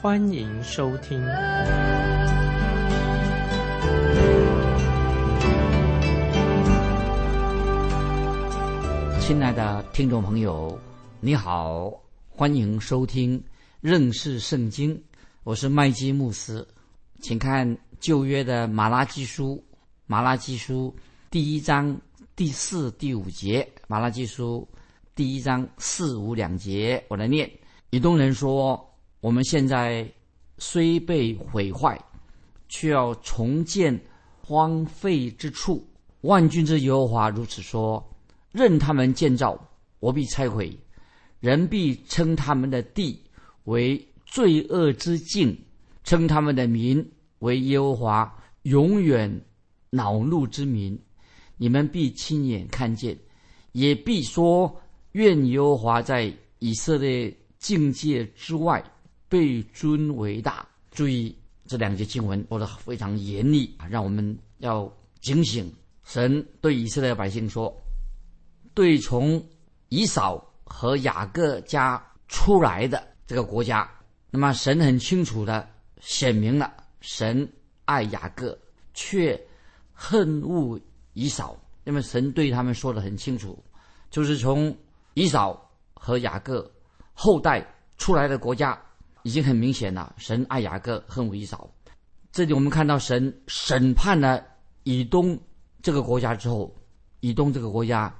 欢迎收听。亲爱的听众朋友，你好，欢迎收听认识圣经，我是麦基牧师，请看旧约的马拉基书，马拉基书第一章。第四、第五节，马拉基书第一章四五两节，我来念。以东人说：“我们现在虽被毁坏，却要重建荒废之处。万军之耶和华如此说：任他们建造，我必拆毁；人必称他们的地为罪恶之境，称他们的民为耶和华永远恼怒之民。”你们必亲眼看见，也必说：愿耶和华在以色列境界之外被尊为大。注意这两节经文，说的非常严厉啊，让我们要警醒。神对以色列百姓说：“对从以扫和雅各家出来的这个国家，那么神很清楚的显明了，神爱雅各，却恨恶。”以扫，那么神对他们说的很清楚，就是从以扫和雅各后代出来的国家，已经很明显了。神爱雅各，恨恶以扫。这里我们看到神审判了以东这个国家之后，以东这个国家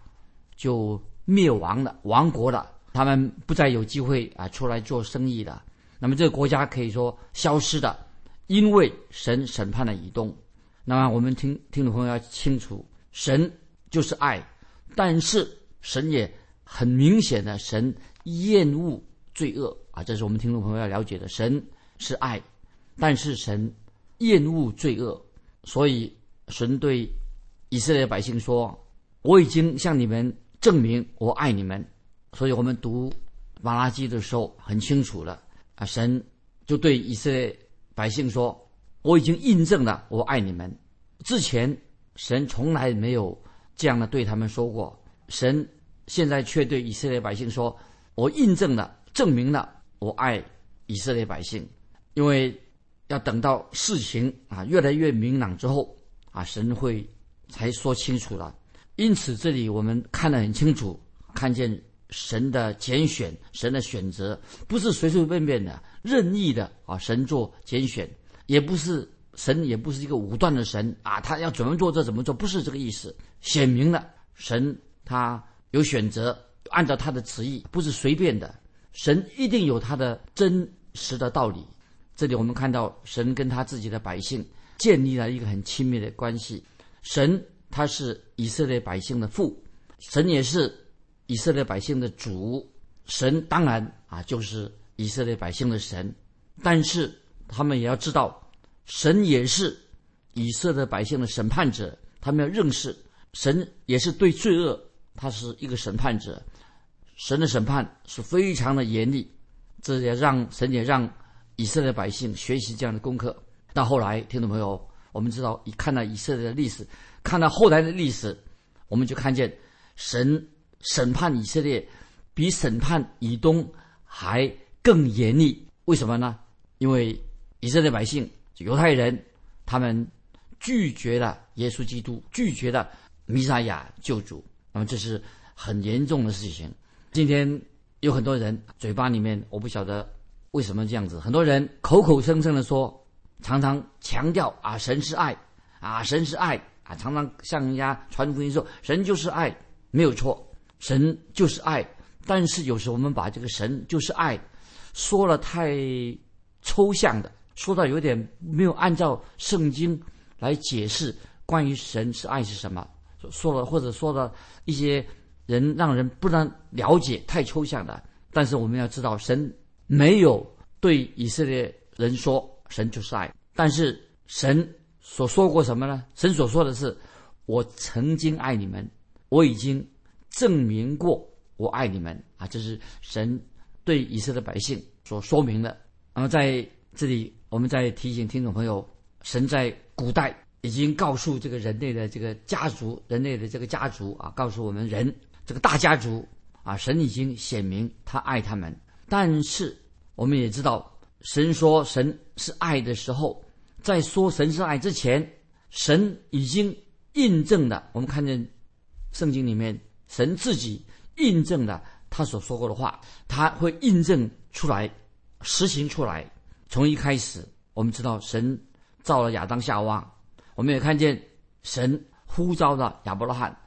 就灭亡了，亡国了，他们不再有机会啊出来做生意了。那么这个国家可以说消失的，因为神审判了以东。那么我们听听众朋友要清楚，神就是爱，但是神也很明显的，神厌恶罪恶啊，这是我们听众朋友要了解的。神是爱，但是神厌恶罪恶，所以神对以色列百姓说：“我已经向你们证明我爱你们。”所以我们读马拉基的时候很清楚了啊，神就对以色列百姓说。我已经印证了，我爱你们。之前神从来没有这样的对他们说过，神现在却对以色列百姓说：“我印证了，证明了我爱以色列百姓。”因为要等到事情啊越来越明朗之后啊，神会才说清楚了。因此，这里我们看得很清楚，看见神的拣选，神的选择不是随随便便的、任意的啊，神做拣选。也不是神，也不是一个武断的神啊！他要怎么做，这怎么做，不是这个意思。显明了神他有选择，按照他的旨意，不是随便的。神一定有他的真实的道理。这里我们看到神跟他自己的百姓建立了一个很亲密的关系。神他是以色列百姓的父，神也是以色列百姓的主。神当然啊，就是以色列百姓的神，但是。他们也要知道，神也是以色列百姓的审判者。他们要认识，神也是对罪恶，他是一个审判者。神的审判是非常的严厉，这也让神也让以色列百姓学习这样的功课。到后来，听众朋友，我们知道，一看到以色列的历史，看到后来的历史，我们就看见神审判以色列比审判以东还更严厉。为什么呢？因为以色列百姓、犹太人，他们拒绝了耶稣基督，拒绝了弥撒亚救主。那么这是很严重的事情。今天有很多人嘴巴里面，我不晓得为什么这样子。很多人口口声声的说，常常强调啊，神是爱，啊，神是爱，啊，常常向人家传福音说，神就是爱，没有错，神就是爱。但是有时候我们把这个神就是爱说了太抽象的。说到有点没有按照圣经来解释关于神是爱是什么，说了或者说了一些人让人不能了解太抽象的。但是我们要知道，神没有对以色列人说神就是爱，但是神所说过什么呢？神所说的是：“我曾经爱你们，我已经证明过我爱你们啊！”这是神对以色列百姓所说明的。然后在这里，我们再提醒听众朋友，神在古代已经告诉这个人类的这个家族，人类的这个家族啊，告诉我们人这个大家族啊，神已经显明他爱他们。但是我们也知道，神说神是爱的时候，在说神是爱之前，神已经印证了。我们看见圣经里面，神自己印证了他所说过的话，他会印证出来，实行出来。从一开始，我们知道神造了亚当夏娃，我们也看见神呼召了亚伯拉罕，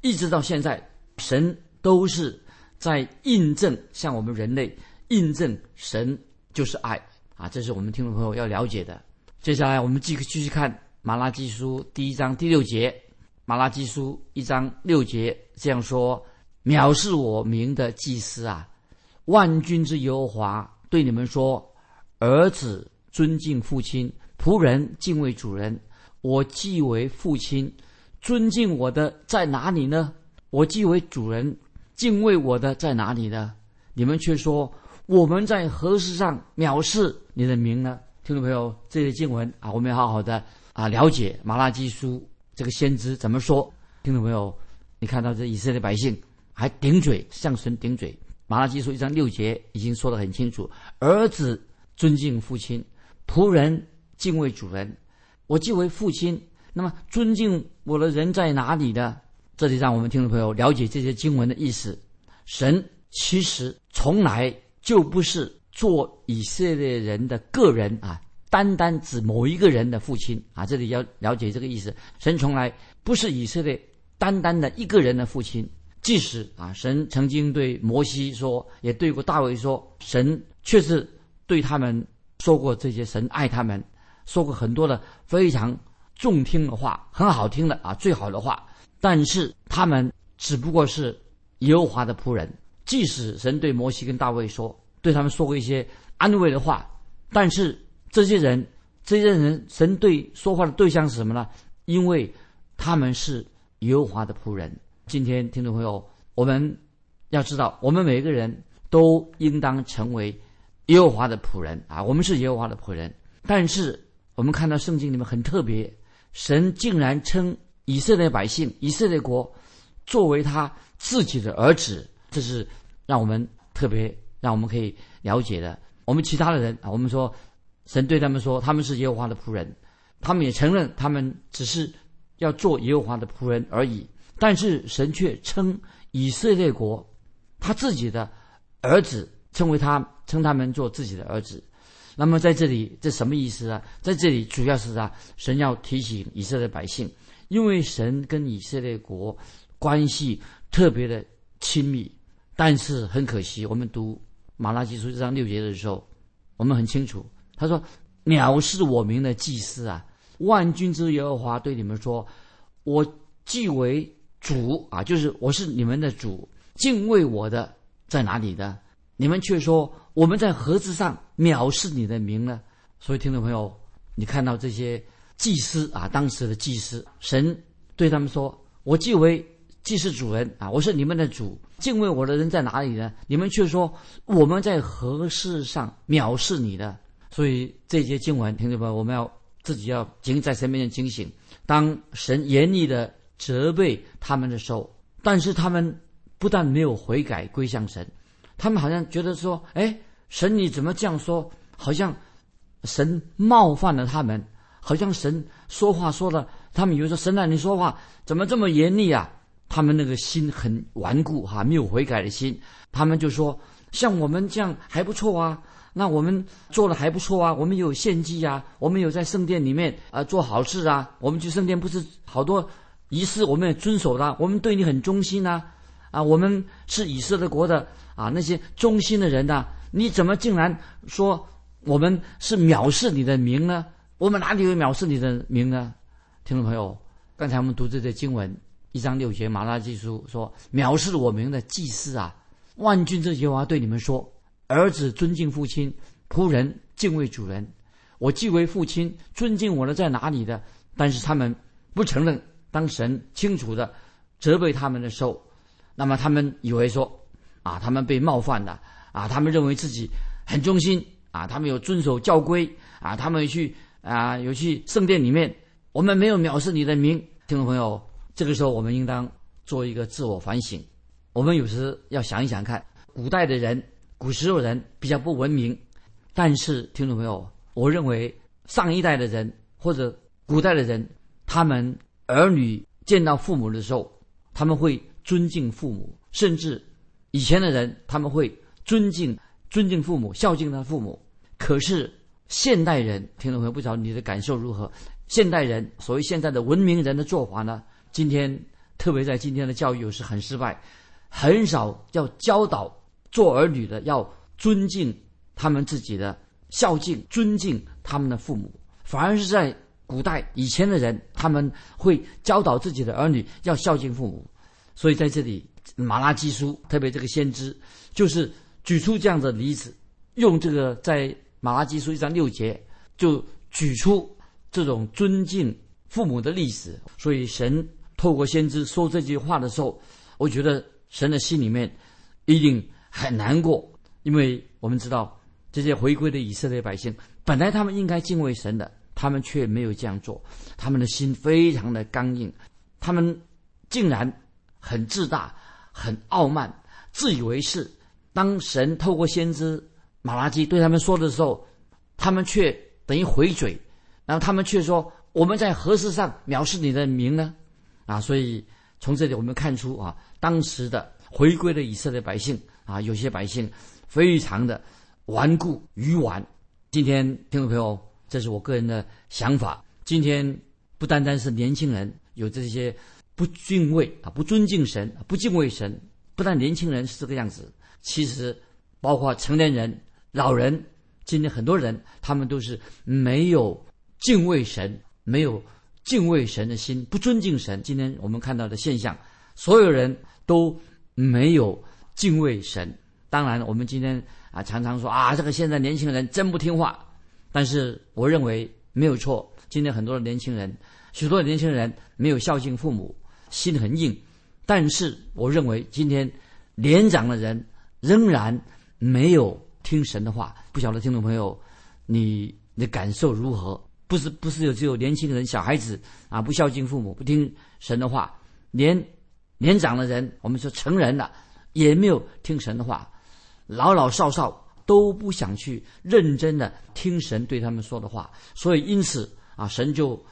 一直到现在，神都是在印证，向我们人类。印证神就是爱啊！这是我们听众朋友要了解的。接下来我们继继续看马拉基书第一章第六节。马拉基书一章六节这样说：“藐视我名的祭司啊，万军之耶和华对你们说：儿子尊敬父亲，仆人敬畏主人。我既为父亲，尊敬我的在哪里呢？我既为主人，敬畏我的在哪里呢？你们却说。”我们在何事上藐视你的名呢？听众朋友，这些经文啊，我们要好好的啊了解马拉基书这个先知怎么说。听众朋友，你看到这以色列百姓还顶嘴向神顶嘴。马拉基书一章六节已经说得很清楚：儿子尊敬父亲，仆人敬畏主人。我既为父亲，那么尊敬我的人在哪里呢？这里让我们听众朋友了解这些经文的意思。神其实从来。就不是做以色列人的个人啊，单单指某一个人的父亲啊，这里要了解这个意思。神从来不是以色列单单的一个人的父亲，即使啊，神曾经对摩西说，也对过大卫说，神确实对他们说过这些，神爱他们，说过很多的非常中听的话，很好听的啊，最好的话。但是他们只不过是耶和华的仆人。即使神对摩西跟大卫说，对他们说过一些安慰的话，但是这些人，这些人，神对说话的对象是什么呢？因为他们是耶和华的仆人。今天听众朋友，我们要知道，我们每一个人都应当成为耶和华的仆人啊！我们是耶和华的仆人。但是我们看到圣经里面很特别，神竟然称以色列百姓、以色列国作为他自己的儿子。这是让我们特别让我们可以了解的。我们其他的人啊，我们说神对他们说他们是耶和华的仆人，他们也承认他们只是要做耶和华的仆人而已。但是神却称以色列国他自己的儿子，称为他称他们做自己的儿子。那么在这里这什么意思啊？在这里主要是啊，神要提醒以色列百姓，因为神跟以色列国关系特别的亲密。但是很可惜，我们读马拉基书这章六节的时候，我们很清楚，他说：“藐视我名的祭司啊，万军之耶和华对你们说，我既为主啊，就是我是你们的主，敬畏我的在哪里呢？你们却说我们在盒子上藐视你的名呢？所以听众朋友，你看到这些祭司啊，当时的祭司，神对他们说：我既为祭司主人啊，我是你们的主。”敬畏我的人在哪里呢？你们却说我们在何事上藐视你的？所以这节经文，听众朋友，我们要自己要警在神面前警醒。当神严厉的责备他们的时候，但是他们不但没有悔改归向神，他们好像觉得说：“哎，神你怎么这样说？好像神冒犯了他们，好像神说话说的，他们以为说神啊，你说话怎么这么严厉啊？”他们那个心很顽固哈，没有悔改的心。他们就说：“像我们这样还不错啊，那我们做的还不错啊，我们有献祭啊，我们有在圣殿里面啊做好事啊，我们去圣殿不是好多仪式我们也遵守的，我们对你很忠心呐，啊，我们是以色列国的啊那些忠心的人呐，你怎么竟然说我们是藐视你的名呢？我们哪里有藐视你的名呢？听众朋友，刚才我们读这些经文。”一章六节，马拉基书说：“藐视我名的祭司啊，万军之耶和华对你们说：儿子尊敬父亲，仆人敬畏主人。我既为父亲，尊敬我的在哪里的？但是他们不承认。当神清楚的责备他们的时候，那么他们以为说啊，他们被冒犯了啊，他们认为自己很忠心啊，他们有遵守教规啊，他们去啊有去圣殿里面，我们没有藐视你的名。听众朋友，这个时候我们应当做一个自我反省。我们有时要想一想看，古代的人、古时候人比较不文明，但是听众朋友。我认为上一代的人或者古代的人，他们儿女见到父母的时候，他们会尊敬父母，甚至以前的人他们会尊敬尊敬父母，孝敬他父母。可是现代人，听众朋友不知道你的感受如何？现代人所谓现在的文明人的做法呢？今天特别在今天的教育又是很失败，很少要教导做儿女的要尊敬他们自己的。孝敬、尊敬他们的父母，反而是在古代以前的人，他们会教导自己的儿女要孝敬父母。所以在这里，马拉基书特别这个先知，就是举出这样的例子，用这个在马拉基书一章六节就举出这种尊敬父母的历史。所以神透过先知说这句话的时候，我觉得神的心里面一定很难过，因为我们知道。这些回归的以色列百姓，本来他们应该敬畏神的，他们却没有这样做。他们的心非常的刚硬，他们竟然很自大、很傲慢、自以为是。当神透过先知马拉基对他们说的时候，他们却等于回嘴，然后他们却说：“我们在何时上藐视你的名呢？”啊，所以从这里我们看出啊，当时的回归的以色列百姓啊，有些百姓非常的。顽固愚顽，今天听众朋友，这是我个人的想法。今天不单单是年轻人有这些不敬畏啊、不尊敬神、不敬畏神，不但年轻人是这个样子，其实包括成年人、老人，今天很多人他们都是没有敬畏神、没有敬畏神的心，不尊敬神。今天我们看到的现象，所有人都没有敬畏神。当然，我们今天。啊，常常说啊，这个现在年轻人真不听话，但是我认为没有错。今天很多的年轻人，许多的年轻人没有孝敬父母，心很硬。但是我认为今天年长的人仍然没有听神的话。不晓得听众朋友，你的感受如何？不是不是有只有年轻人、小孩子啊不孝敬父母、不听神的话，连年长的人，我们说成人了，也没有听神的话。老老少少都不想去认真的听神对他们说的话，所以因此啊，神就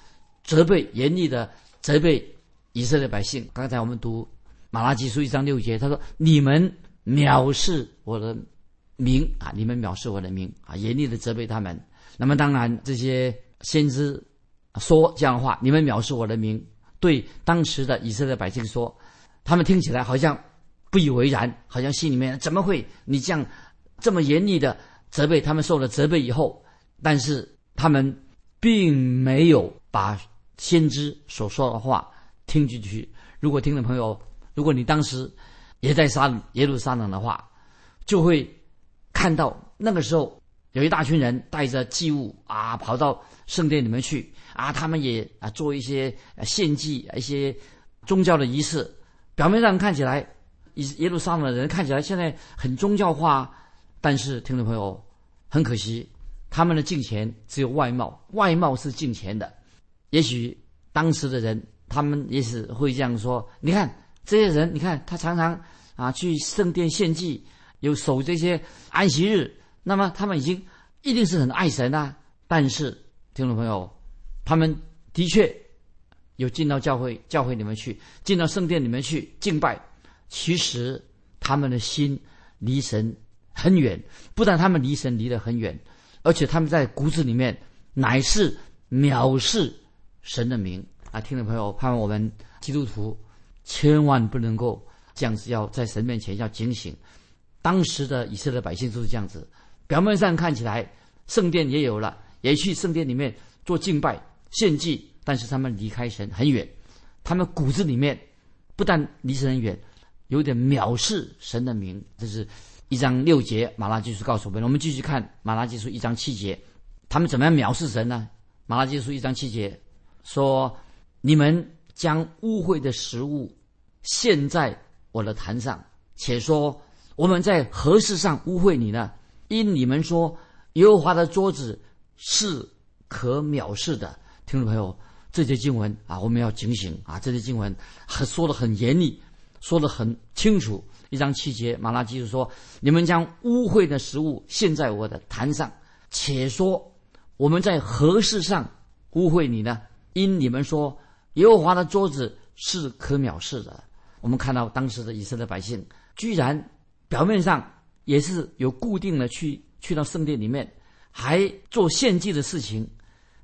责备严厉的责备以色列百姓。刚才我们读马拉基书一章六节，他说：“你们藐视我的名啊，你们藐视我的名啊，严厉的责备他们。”那么当然，这些先知说这样的话，你们藐视我的名，对当时的以色列百姓说，他们听起来好像。不以为然，好像心里面怎么会你这样这么严厉的责备他们？受了责备以后，但是他们并没有把先知所说的话听进去。如果听众朋友，如果你当时也在沙耶路撒冷的话，就会看到那个时候有一大群人带着祭物啊，跑到圣殿里面去啊，他们也啊做一些献祭、一些宗教的仪式，表面上看起来。耶耶路撒冷的人看起来现在很宗教化，但是听众朋友，很可惜，他们的敬钱只有外貌，外貌是敬钱的。也许当时的人，他们也许会这样说：，你看这些人，你看他常常啊去圣殿献祭，有守这些安息日，那么他们已经一定是很爱神啊。但是听众朋友，他们的确有进到教会，教会里面去，进到圣殿里面去敬拜。其实他们的心离神很远，不但他们离神离得很远，而且他们在骨子里面乃是藐视神的名啊！听众朋友，盼望我们基督徒千万不能够这样子，要在神面前要警醒。当时的以色列百姓就是这样子，表面上看起来圣殿也有了，也去圣殿里面做敬拜献祭，但是他们离开神很远，他们骨子里面不但离神很远。有点藐视神的名，这是一章六节。马拉基书告诉我们，我们继续看马拉基书一章七节。他们怎么样藐视神呢？马拉基书一章七节说：“你们将污秽的食物献在我的坛上，且说我们在何事上污秽你呢？因你们说耶和华的桌子是可藐视的。”听众朋友，这些经文啊，我们要警醒啊！这些经文很说的很严厉，说的很清楚。一章七节，马拉基书说：“你们将污秽的食物献在我的坛上，且说我们在何事上污秽你呢？因你们说耶和华的桌子是可藐视的。”我们看到当时的以色列百姓，居然表面上也是有固定的去去到圣殿里面，还做献祭的事情，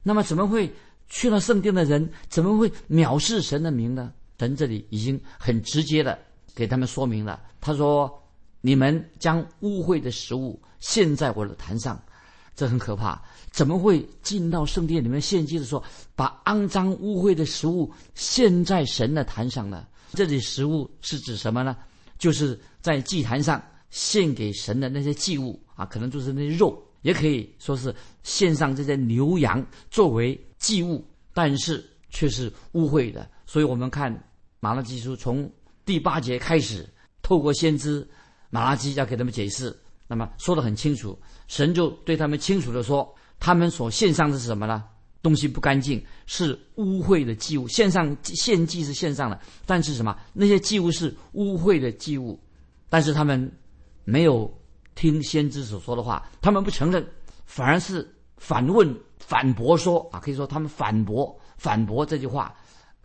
那么怎么会去了圣殿的人怎么会藐视神的名呢？神这里已经很直接的给他们说明了。他说：“你们将污秽的食物献在我的坛上，这很可怕。怎么会进到圣殿里面献祭的时候，把肮脏污秽的食物献在神的坛上呢？这里食物是指什么呢？就是在祭坛上献给神的那些祭物啊，可能就是那些肉，也可以说是献上这些牛羊作为祭物，但是却是污秽的。所以我们看马拉基书从第八节开始。”透过先知马拉基要给他们解释，那么说的很清楚，神就对他们清楚的说，他们所献上的是什么呢？东西不干净，是污秽的祭物。献上献祭是献上的，但是什么？那些祭物是污秽的祭物，但是他们没有听先知所说的话，他们不承认，反而是反问、反驳说啊，可以说他们反驳、反驳这句话。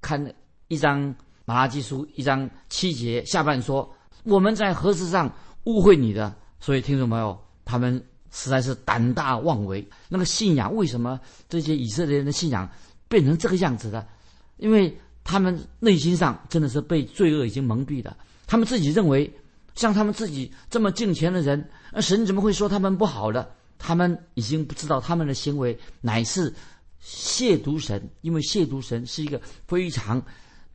看一张马拉基书一张七节下半说。我们在何事上误会你的？所以听众朋友，他们实在是胆大妄为。那个信仰为什么这些以色列人的信仰变成这个样子的？因为他们内心上真的是被罪恶已经蒙蔽了。他们自己认为，像他们自己这么敬虔的人，那神怎么会说他们不好的？他们已经不知道他们的行为乃是亵渎神，因为亵渎神是一个非常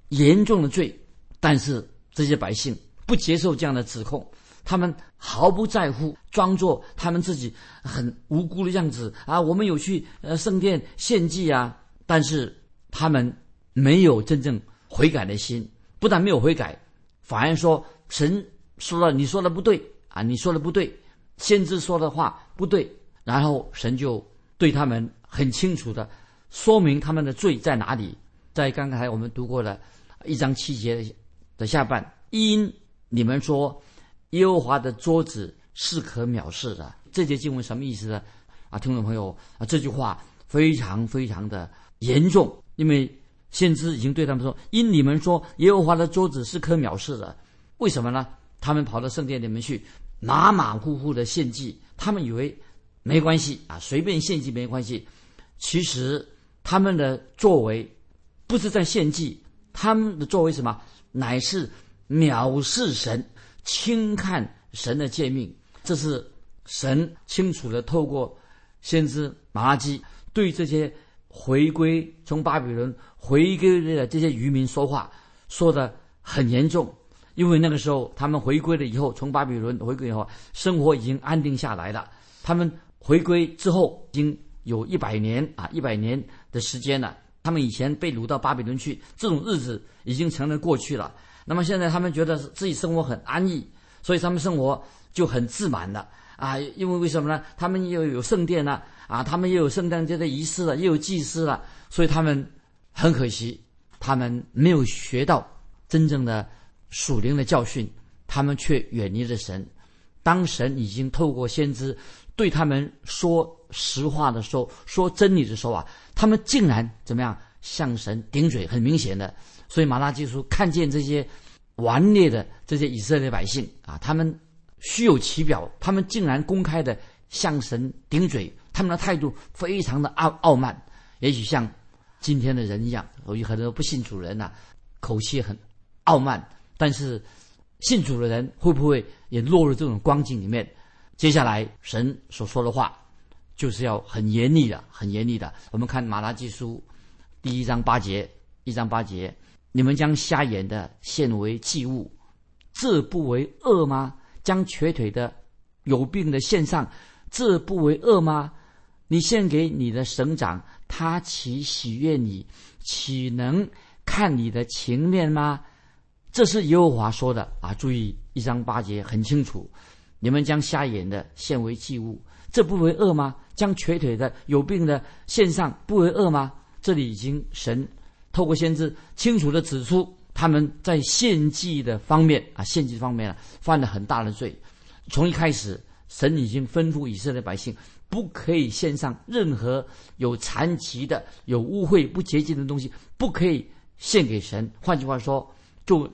严重的罪。但是这些百姓。不接受这样的指控，他们毫不在乎，装作他们自己很无辜的样子啊！我们有去呃圣殿献祭啊，但是他们没有真正悔改的心，不但没有悔改，反而说神说了你说的不对啊，你说的不对，先知说的话不对，然后神就对他们很清楚的说明他们的罪在哪里，在刚才我们读过的一章七节的下半因。你们说耶和华的桌子是可藐视的，这节经文什么意思呢？啊，听众朋友啊，这句话非常非常的严重，因为先知已经对他们说：因你们说耶和华的桌子是可藐视的，为什么呢？他们跑到圣殿里面去马马虎虎的献祭，他们以为没关系啊，随便献祭没关系。其实他们的作为不是在献祭，他们的作为什么，乃是。藐视神，轻看神的诫命，这是神清楚的透过先知马拉基对这些回归从巴比伦回归的这些渔民说话，说的很严重。因为那个时候他们回归了以后，从巴比伦回归以后，生活已经安定下来了。他们回归之后，已经有一百年啊，一百年的时间了。他们以前被掳到巴比伦去，这种日子已经成了过去了。那么现在他们觉得自己生活很安逸，所以他们生活就很自满的啊！因为为什么呢？他们又有圣殿了啊，他们又有圣诞节的仪式了，又有祭司了，所以他们很可惜，他们没有学到真正的属灵的教训，他们却远离了神。当神已经透过先知对他们说实话的时候，说真理的时候啊，他们竟然怎么样向神顶嘴？很明显的。所以马拉基书看见这些顽劣的这些以色列百姓啊，他们虚有其表，他们竟然公开的向神顶嘴，他们的态度非常的傲傲慢，也许像今天的人一样，有很多不信主人呐，口气很傲慢。但是信主的人会不会也落入这种光景里面？接下来神所说的话就是要很严厉的，很严厉的。我们看马拉基书第一章八节，一章八节。你们将瞎眼的献为祭物，这不为恶吗？将瘸腿的、有病的献上，这不为恶吗？你献给你的省长，他岂喜悦你？岂能看你的情面吗？这是耶和华说的啊！注意一章八节很清楚，你们将瞎眼的献为祭物，这不为恶吗？将瘸腿的、有病的献上，不为恶吗？这里已经神透过先知清楚的指出，他们在献祭的方面啊，献祭方面啊，犯了很大的罪。从一开始，神已经吩咐以色列百姓，不可以献上任何有残疾的、有污秽不洁净的东西，不可以献给神。换句话说，就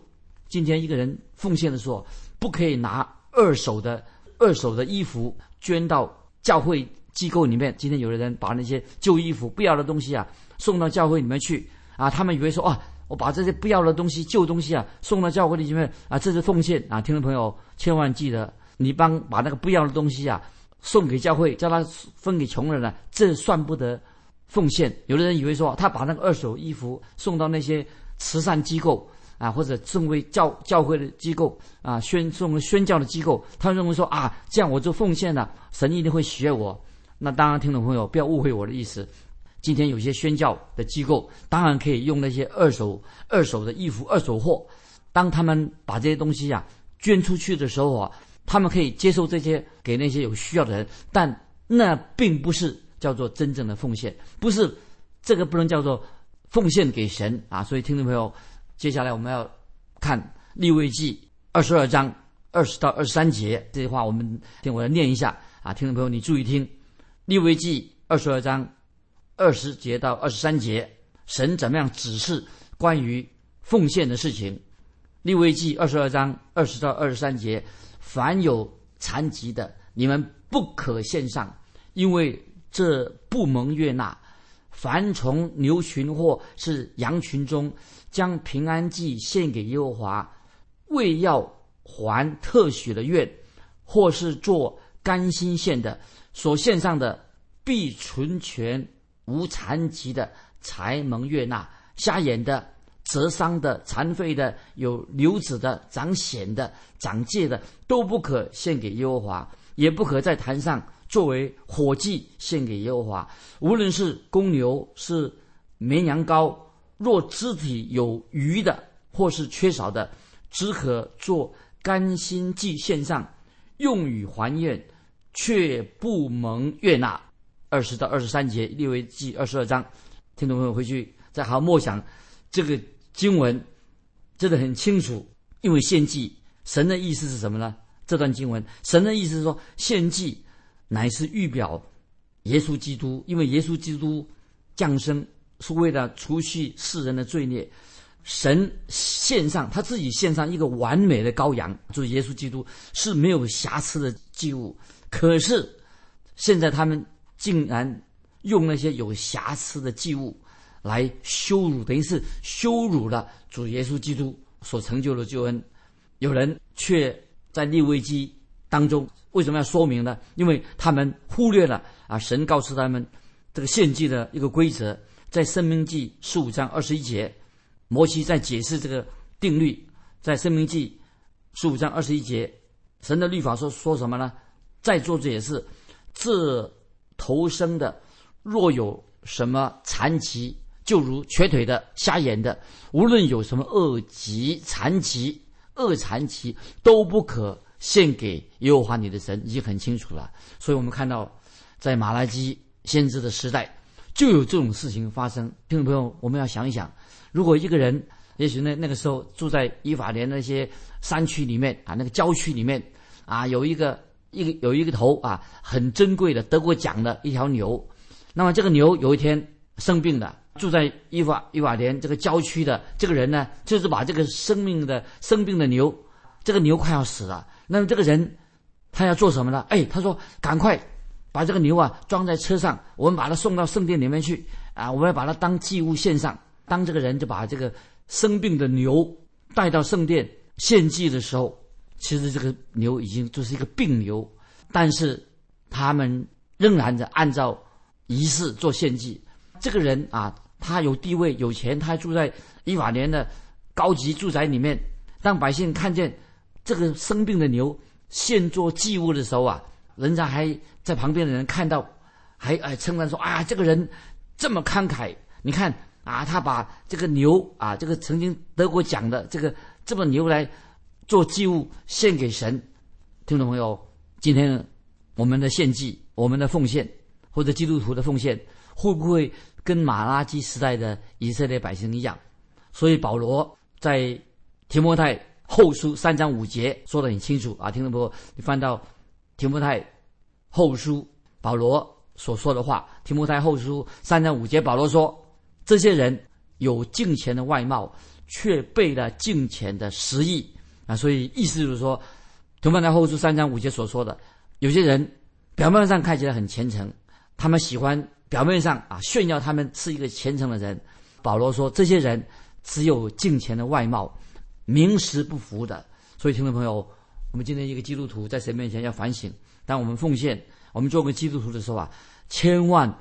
今天一个人奉献的时候，不可以拿二手的二手的衣服捐到教会机构里面。今天有的人把那些旧衣服、不要的东西啊送到教会里面去啊，他们以为说啊，我把这些不要的东西、旧东西啊送到教会里面啊，这是奉献啊。听众朋友千万记得，你帮把那个不要的东西啊送给教会，叫他分给穷人了，这算不得奉献。有的人以为说他把那个二手衣服送到那些慈善机构。啊，或者送给教教会的机构啊，宣送宣教的机构，他认为说啊，这样我就奉献了，神一定会喜悦我。那当然，听众朋友不要误会我的意思。今天有些宣教的机构，当然可以用那些二手二手的衣服、二手货。当他们把这些东西呀捐出去的时候啊，他们可以接受这些给那些有需要的人，但那并不是叫做真正的奉献，不是这个不能叫做奉献给神啊。所以，听众朋友。接下来我们要看立位记二十二章二十到二十三节这些话，我们听我来念一下啊，听众朋友你注意听，立位记二十二章二十节到二十三节，神怎么样指示关于奉献的事情？立位记二十二章二十到二十三节，凡有残疾的，你们不可献上，因为这不蒙悦纳。凡从牛群或是羊群中。将平安祭献给耶和华，为要还特许的愿，或是做甘心献的，所献上的必存全无残疾的，才蒙悦纳。瞎眼的、折伤的、残废的、有瘤子的、长癣的、长疥的，都不可献给耶和华，也不可在坛上作为火祭献给耶和华。无论是公牛，是绵羊羔。若肢体有余的，或是缺少的，只可做甘心祭献上，用于还愿，却不蒙悦纳。二十到二十三节列为记二十二章，听众朋友回去再好好默想这个经文，真的很清楚。因为献祭，神的意思是什么呢？这段经文，神的意思是说，献祭乃是预表耶稣基督，因为耶稣基督降生。是为了除去世人的罪孽，神献上他自己献上一个完美的羔羊，就是耶稣基督是没有瑕疵的祭物。可是现在他们竟然用那些有瑕疵的祭物来羞辱，等于是羞辱了主耶稣基督所成就的救恩。有人却在立危机当中，为什么要说明呢？因为他们忽略了啊，神告诉他们这个献祭的一个规则。在《生命记》十五章二十一节，摩西在解释这个定律。在《生命记》十五章二十一节，神的律法说说什么呢？在座这也是，这头生的，若有什么残疾，就如瘸腿的、瞎眼的，无论有什么恶疾、残疾、恶残疾，都不可献给耶和华你的神，已经很清楚了。所以我们看到，在马拉基先知的时代。就有这种事情发生，听众朋友，我们要想一想，如果一个人，也许那那个时候住在伊法连那些山区里面啊，那个郊区里面啊，有一个一个有一个头啊，很珍贵的得过奖的一条牛，那么这个牛有一天生病了，住在伊法伊瓦连这个郊区的这个人呢，就是把这个生命的生病的牛，这个牛快要死了，那么这个人他要做什么呢？哎，他说赶快。把这个牛啊装在车上，我们把它送到圣殿里面去啊！我们要把它当祭物献上。当这个人就把这个生病的牛带到圣殿献祭的时候，其实这个牛已经就是一个病牛，但是他们仍然的按照仪式做献祭。这个人啊，他有地位、有钱，他住在伊瓦莲的高级住宅里面。当百姓看见这个生病的牛献作祭物的时候啊，人家还。在旁边的人看到，还哎称赞说：“啊，这个人这么慷慨，你看啊，他把这个牛啊，这个曾经得过奖的这个这么牛来做祭物献给神。”听众朋友，今天我们的献祭、我们的奉献或者基督徒的奉献，会不会跟马拉基时代的以色列百姓一样？所以保罗在提摩太后书三章五节说的很清楚啊，听众朋友，你翻到提摩太后书，保罗所说的话，提摩太后书三章五节，保罗说：这些人有敬虔的外貌，却背了敬虔的实意啊。所以意思就是说，同伴在后书三章五节所说的，有些人表面上看起来很虔诚，他们喜欢表面上啊炫耀他们是一个虔诚的人。保罗说，这些人只有敬虔的外貌，名实不符的。所以，听众朋友，我们今天一个基督徒在神面前要反省。当我们奉献，我们做个基督徒的时候啊，千万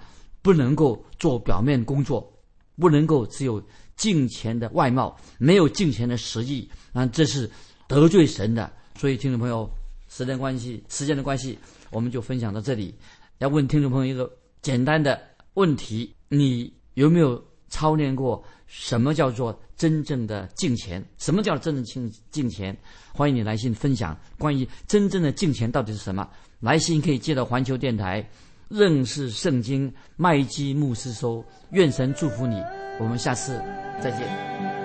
不能够做表面工作，不能够只有敬虔的外貌，没有敬虔的实意，啊这是得罪神的。所以，听众朋友，时间关系，时间的关系，我们就分享到这里。要问听众朋友一个简单的问题：你有没有操练过什么叫做真正的敬虔？什么叫真正敬敬虔？欢迎你来信分享关于真正的敬虔到底是什么。来信可以寄到环球电台，认识圣经麦基牧师收。愿神祝福你，我们下次再见。